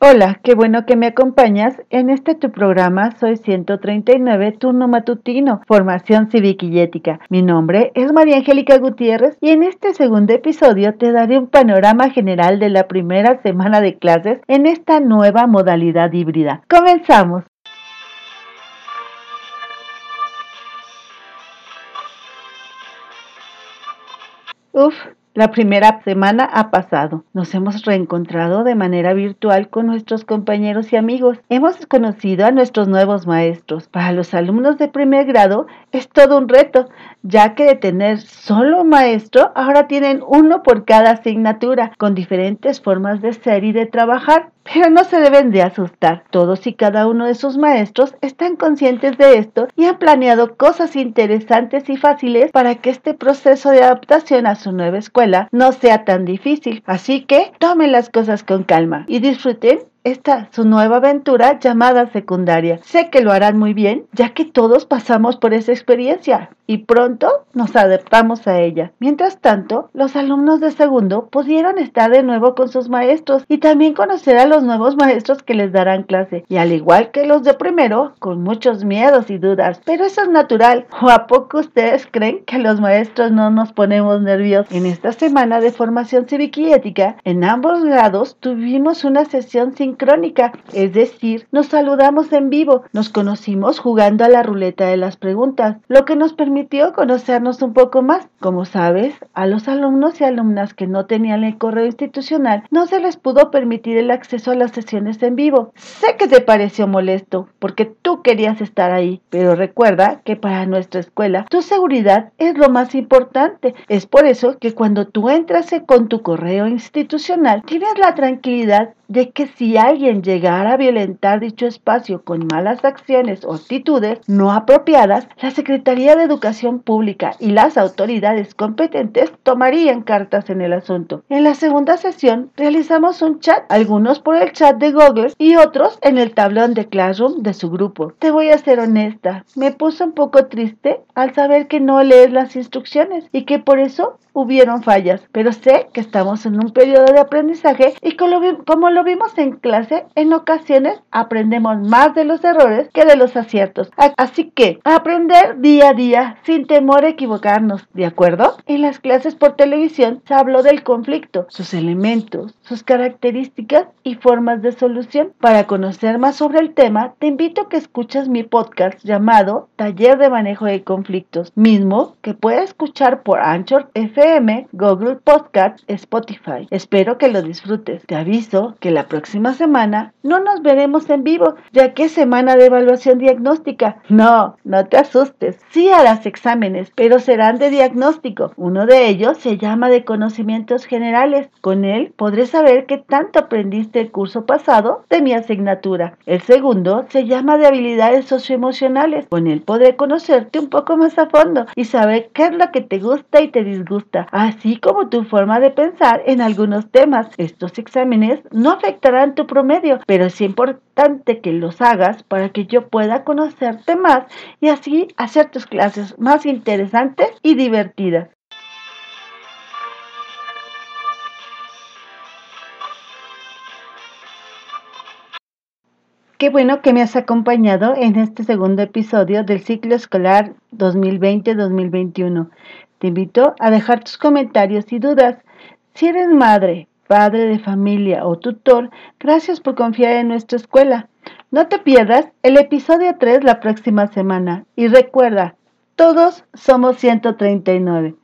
Hola, qué bueno que me acompañas en este tu programa. Soy 139, turno matutino, formación cívica y ética. Mi nombre es María Angélica Gutiérrez y en este segundo episodio te daré un panorama general de la primera semana de clases en esta nueva modalidad híbrida. Comenzamos. Uf, la primera semana ha pasado. Nos hemos reencontrado de manera virtual con nuestros compañeros y amigos. Hemos conocido a nuestros nuevos maestros. Para los alumnos de primer grado es todo un reto, ya que de tener solo un maestro, ahora tienen uno por cada asignatura, con diferentes formas de ser y de trabajar. Pero no se deben de asustar. Todos y cada uno de sus maestros están conscientes de esto y han planeado cosas interesantes y fáciles para que este proceso de adaptación a su nueva escuela no sea tan difícil. Así que tomen las cosas con calma y disfruten esta su nueva aventura llamada secundaria. Sé que lo harán muy bien, ya que todos pasamos por esa experiencia y pronto nos adaptamos a ella. Mientras tanto, los alumnos de segundo pudieron estar de nuevo con sus maestros y también conocer a los nuevos maestros que les darán clase. Y al igual que los de primero, con muchos miedos y dudas. Pero eso es natural. ¿O a poco ustedes creen que los maestros no nos ponemos nerviosos? En esta semana de formación cívica y ética, en ambos grados tuvimos una sesión sin crónica, es decir, nos saludamos en vivo, nos conocimos jugando a la ruleta de las preguntas, lo que nos permitió conocernos un poco más. Como sabes, a los alumnos y alumnas que no tenían el correo institucional no se les pudo permitir el acceso a las sesiones en vivo. Sé que te pareció molesto, porque tú querías estar ahí, pero recuerda que para nuestra escuela tu seguridad es lo más importante. Es por eso que cuando tú entras con tu correo institucional, tienes la tranquilidad de que si alguien llegara a violentar dicho espacio con malas acciones o actitudes no apropiadas, la Secretaría de Educación Pública y las autoridades competentes tomarían cartas en el asunto. En la segunda sesión realizamos un chat, algunos por el chat de Google y otros en el tablón de Classroom de su grupo. Te voy a ser honesta, me puso un poco triste al saber que no lees las instrucciones y que por eso hubieron fallas, pero sé que estamos en un periodo de aprendizaje y como lo vimos en clase, en ocasiones aprendemos más de los errores que de los aciertos. Así que aprender día a día sin temor a equivocarnos, ¿de acuerdo? En las clases por televisión se habló del conflicto, sus elementos, sus características y formas de solución. Para conocer más sobre el tema, te invito a que escuches mi podcast llamado Taller de Manejo de Conflictos, mismo que puedes escuchar por Anchor FM, Google Podcast, Spotify. Espero que lo disfrutes. Te aviso que la próxima semana no nos veremos en vivo, ya que es semana de evaluación diagnóstica. No, no te asustes. Sí harás exámenes, pero serán de diagnóstico. Uno de ellos se llama de conocimientos generales. Con él podré saber qué tanto aprendiste el curso pasado de mi asignatura. El segundo se llama de habilidades socioemocionales. Con él podré conocerte un poco más a fondo y saber qué es lo que te gusta y te disgusta, así como tu forma de pensar en algunos temas. Estos exámenes no afectarán tu promedio, pero es importante que los hagas para que yo pueda conocerte más y así hacer tus clases más interesantes y divertidas. Qué bueno que me has acompañado en este segundo episodio del ciclo escolar 2020-2021. Te invito a dejar tus comentarios y dudas. Si eres madre, padre de familia o tutor, gracias por confiar en nuestra escuela. No te pierdas el episodio 3 la próxima semana y recuerda, todos somos 139.